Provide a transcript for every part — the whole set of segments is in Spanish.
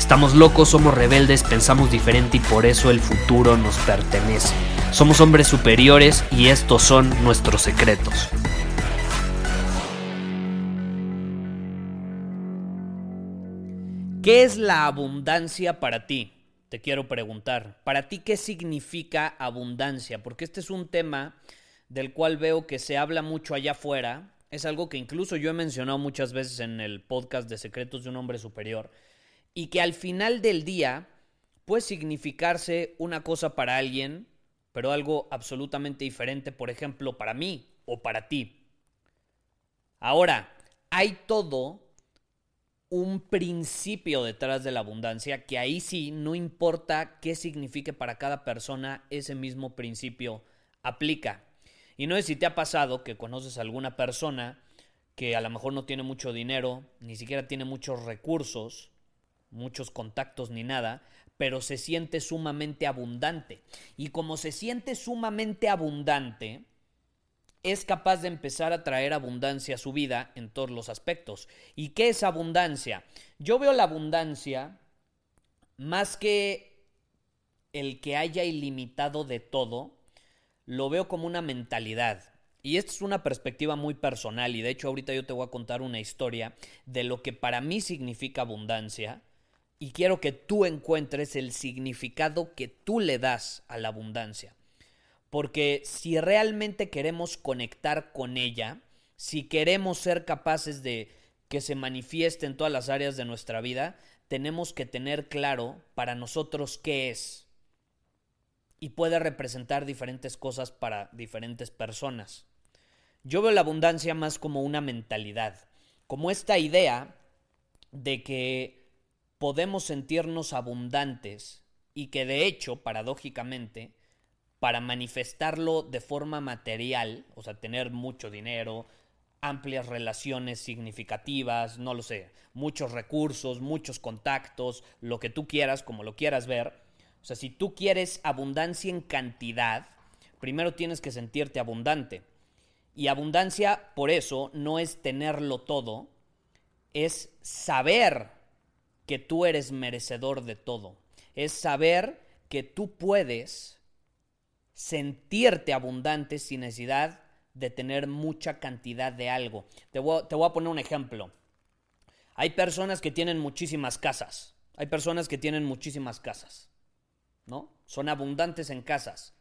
Estamos locos, somos rebeldes, pensamos diferente y por eso el futuro nos pertenece. Somos hombres superiores y estos son nuestros secretos. ¿Qué es la abundancia para ti? Te quiero preguntar. ¿Para ti qué significa abundancia? Porque este es un tema del cual veo que se habla mucho allá afuera. Es algo que incluso yo he mencionado muchas veces en el podcast de Secretos de un Hombre Superior. Y que al final del día puede significarse una cosa para alguien, pero algo absolutamente diferente, por ejemplo, para mí o para ti. Ahora, hay todo un principio detrás de la abundancia, que ahí sí no importa qué signifique para cada persona, ese mismo principio aplica. Y no es si te ha pasado que conoces a alguna persona que a lo mejor no tiene mucho dinero, ni siquiera tiene muchos recursos, muchos contactos ni nada, pero se siente sumamente abundante. Y como se siente sumamente abundante, es capaz de empezar a traer abundancia a su vida en todos los aspectos. ¿Y qué es abundancia? Yo veo la abundancia más que el que haya ilimitado de todo, lo veo como una mentalidad. Y esta es una perspectiva muy personal y de hecho ahorita yo te voy a contar una historia de lo que para mí significa abundancia y quiero que tú encuentres el significado que tú le das a la abundancia. Porque si realmente queremos conectar con ella, si queremos ser capaces de que se manifieste en todas las áreas de nuestra vida, tenemos que tener claro para nosotros qué es. Y puede representar diferentes cosas para diferentes personas. Yo veo la abundancia más como una mentalidad, como esta idea de que podemos sentirnos abundantes y que de hecho, paradójicamente, para manifestarlo de forma material, o sea, tener mucho dinero, amplias relaciones significativas, no lo sé, muchos recursos, muchos contactos, lo que tú quieras, como lo quieras ver. O sea, si tú quieres abundancia en cantidad, primero tienes que sentirte abundante. Y abundancia, por eso, no es tenerlo todo, es saber que tú eres merecedor de todo. Es saber que tú puedes sentirte abundante sin necesidad de tener mucha cantidad de algo. Te voy, te voy, a poner un ejemplo. Hay personas que tienen muchísimas casas. Hay personas que tienen muchísimas casas. ¿No? Son abundantes en casas.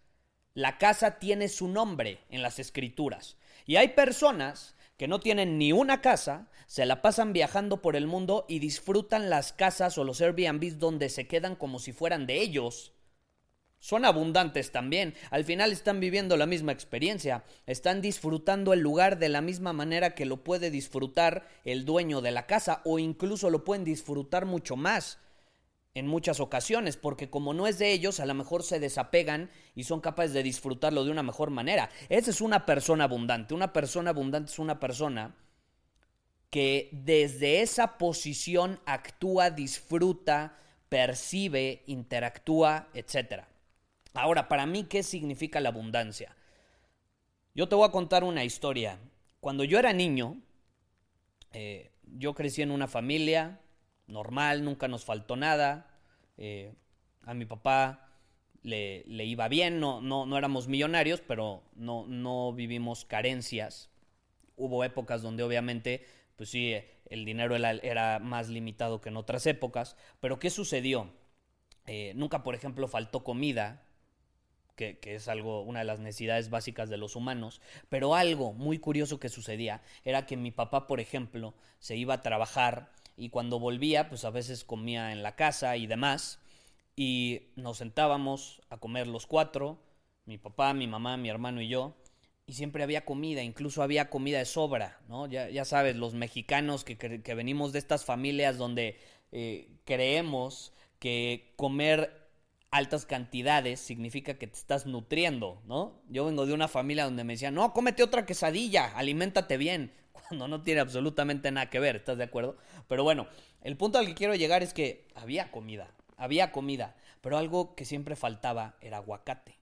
La casa tiene su nombre en las escrituras. Y hay personas que no tienen ni una casa, se la pasan viajando por el mundo y disfrutan las casas o los Airbnbs donde se quedan como si fueran de ellos son abundantes también. Al final están viviendo la misma experiencia. Están disfrutando el lugar de la misma manera que lo puede disfrutar el dueño de la casa o incluso lo pueden disfrutar mucho más en muchas ocasiones, porque como no es de ellos, a lo mejor se desapegan y son capaces de disfrutarlo de una mejor manera. Esa es una persona abundante. Una persona abundante es una persona que desde esa posición actúa, disfruta, percibe, interactúa, etcétera. Ahora, para mí, ¿qué significa la abundancia? Yo te voy a contar una historia. Cuando yo era niño, eh, yo crecí en una familia normal, nunca nos faltó nada. Eh, a mi papá le, iba bien, no, no, no, éramos millonarios, pero no, no vivimos carencias. Hubo épocas donde obviamente, pues sí, el dinero era, más limitado que en otras épocas. Pero ¿qué sucedió? Eh, nunca, por ejemplo, faltó comida que, es algo, una de las necesidades básicas de los humanos, pero algo muy curioso que sucedía era que mi papá, por ejemplo, se iba a trabajar y cuando volvía, pues a veces comía en la casa y demás, y nos sentábamos a comer los cuatro, mi papá, mi mamá, mi hermano y yo, y siempre había comida, incluso había comida de sobra, ¿no? Ya, ya sabes, los mexicanos que, que, venimos de estas familias donde eh, creemos que comer altas cantidades significa que te estás nutriendo, ¿no? Yo vengo de una familia donde me decían, no, cómete otra quesadilla, aliméntate bien, cuando no tiene absolutamente nada que ver, ¿estás de acuerdo? Pero bueno, el punto al que quiero llegar es que había comida, había comida, pero algo que siempre faltaba era aguacate.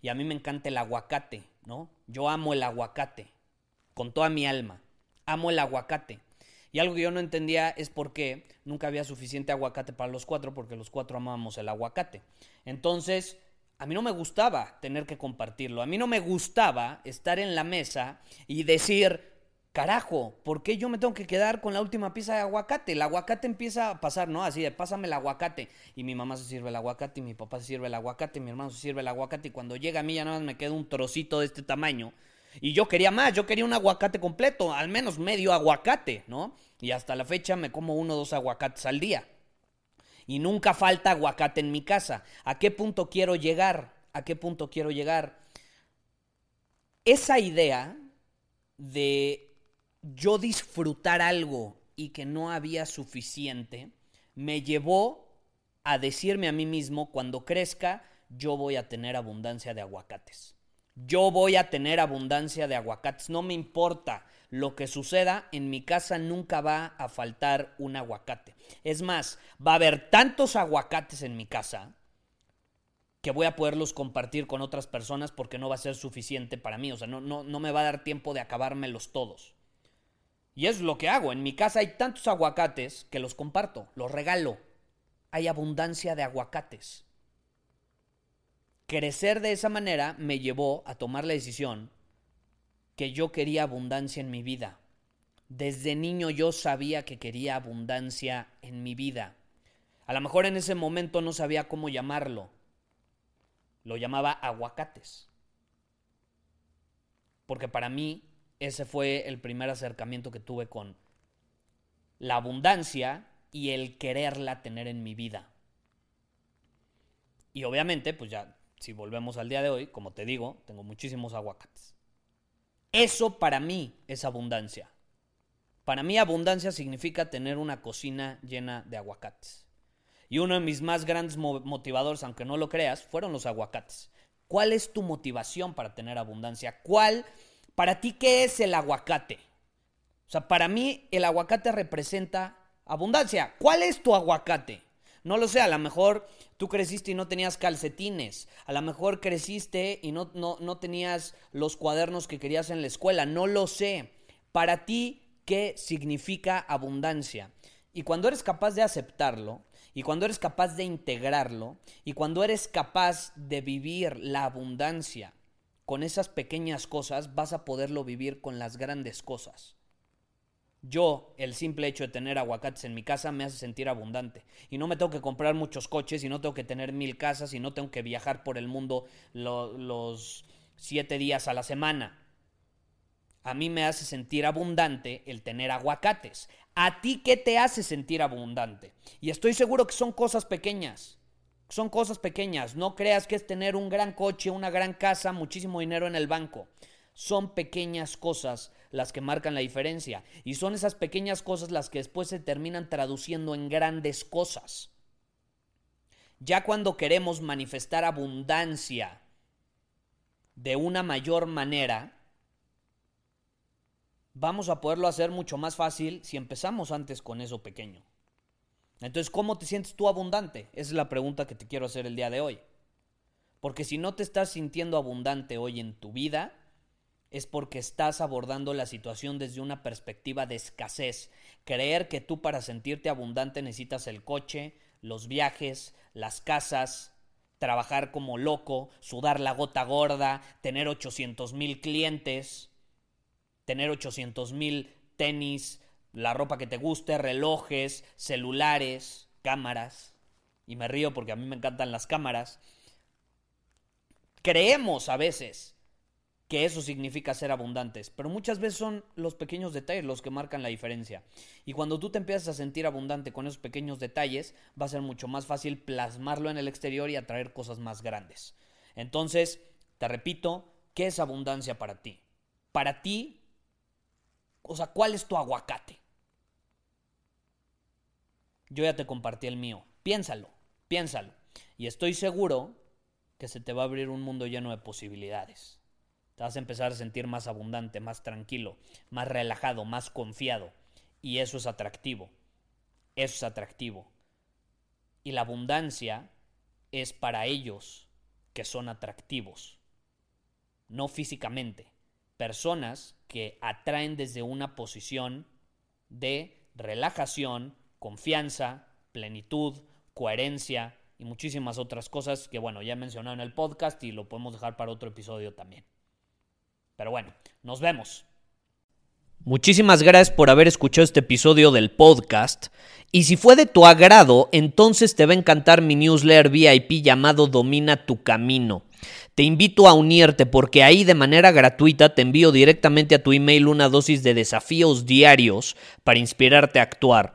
Y a mí me encanta el aguacate, ¿no? Yo amo el aguacate, con toda mi alma, amo el aguacate. Y algo que yo no entendía es por qué nunca había suficiente aguacate para los cuatro, porque los cuatro amábamos el aguacate. Entonces, a mí no me gustaba tener que compartirlo. A mí no me gustaba estar en la mesa y decir, carajo, ¿por qué yo me tengo que quedar con la última pieza de aguacate? El aguacate empieza a pasar, ¿no? Así de, pásame el aguacate. Y mi mamá se sirve el aguacate, y mi papá se sirve el aguacate, y mi hermano se sirve el aguacate. Y cuando llega a mí ya nada más me queda un trocito de este tamaño. Y yo quería más, yo quería un aguacate completo, al menos medio aguacate, ¿no? Y hasta la fecha me como uno o dos aguacates al día. Y nunca falta aguacate en mi casa. ¿A qué punto quiero llegar? ¿A qué punto quiero llegar? Esa idea de yo disfrutar algo y que no había suficiente, me llevó a decirme a mí mismo, cuando crezca, yo voy a tener abundancia de aguacates. Yo voy a tener abundancia de aguacates, no me importa lo que suceda, en mi casa nunca va a faltar un aguacate. Es más, va a haber tantos aguacates en mi casa que voy a poderlos compartir con otras personas porque no va a ser suficiente para mí. O sea, no, no, no me va a dar tiempo de acabármelos todos. Y es lo que hago. En mi casa hay tantos aguacates que los comparto, los regalo. Hay abundancia de aguacates. Crecer de esa manera me llevó a tomar la decisión que yo quería abundancia en mi vida. Desde niño yo sabía que quería abundancia en mi vida. A lo mejor en ese momento no sabía cómo llamarlo. Lo llamaba aguacates. Porque para mí ese fue el primer acercamiento que tuve con la abundancia y el quererla tener en mi vida. Y obviamente, pues ya si volvemos al día de hoy, como te digo, tengo muchísimos aguacates. Eso para mí es abundancia. Para mí abundancia significa tener una cocina llena de aguacates. Y uno de mis más grandes motivadores, aunque no lo creas, fueron los aguacates. ¿Cuál es tu motivación para tener abundancia? ¿Cuál, para ti, qué es el aguacate? O sea, para mí el aguacate representa abundancia. ¿Cuál es tu aguacate? No lo sé, a lo mejor tú creciste y no tenías calcetines, a lo mejor creciste y no, no, no tenías los cuadernos que querías en la escuela, no lo sé. Para ti, ¿qué significa abundancia? Y cuando eres capaz de aceptarlo, y cuando eres capaz de integrarlo, y cuando eres capaz de vivir la abundancia con esas pequeñas cosas, vas a poderlo vivir con las grandes cosas. Yo, el simple hecho de tener aguacates en mi casa me hace sentir abundante. Y no me tengo que comprar muchos coches, y no tengo que tener mil casas, y no tengo que viajar por el mundo los siete días a la semana. A mí me hace sentir abundante el tener aguacates. ¿A ti qué te hace sentir abundante? Y estoy seguro que son cosas pequeñas. Son cosas pequeñas. No creas que es tener un gran coche, una gran casa, muchísimo dinero en el banco. Son pequeñas cosas las que marcan la diferencia. Y son esas pequeñas cosas las que después se terminan traduciendo en grandes cosas. Ya cuando queremos manifestar abundancia de una mayor manera, vamos a poderlo hacer mucho más fácil si empezamos antes con eso pequeño. Entonces, ¿cómo te sientes tú abundante? Esa es la pregunta que te quiero hacer el día de hoy. Porque si no te estás sintiendo abundante hoy en tu vida, es porque estás abordando la situación desde una perspectiva de escasez. Creer que tú para sentirte abundante necesitas el coche, los viajes, las casas, trabajar como loco, sudar la gota gorda, tener 800 mil clientes, tener 800 mil tenis, la ropa que te guste, relojes, celulares, cámaras. Y me río porque a mí me encantan las cámaras. Creemos a veces que eso significa ser abundantes, pero muchas veces son los pequeños detalles los que marcan la diferencia. Y cuando tú te empiezas a sentir abundante con esos pequeños detalles, va a ser mucho más fácil plasmarlo en el exterior y atraer cosas más grandes. Entonces, te repito, ¿qué es abundancia para ti? Para ti, o sea, ¿cuál es tu aguacate? Yo ya te compartí el mío. Piénsalo, piénsalo. Y estoy seguro que se te va a abrir un mundo lleno de posibilidades. Te vas a empezar a sentir más abundante, más tranquilo, más relajado, más confiado. Y eso es atractivo. Eso es atractivo. Y la abundancia es para ellos que son atractivos. No físicamente. Personas que atraen desde una posición de relajación, confianza, plenitud, coherencia y muchísimas otras cosas que, bueno, ya he mencionado en el podcast y lo podemos dejar para otro episodio también. Pero bueno, nos vemos. Muchísimas gracias por haber escuchado este episodio del podcast. Y si fue de tu agrado, entonces te va a encantar mi newsletter VIP llamado Domina tu Camino. Te invito a unirte porque ahí de manera gratuita te envío directamente a tu email una dosis de desafíos diarios para inspirarte a actuar.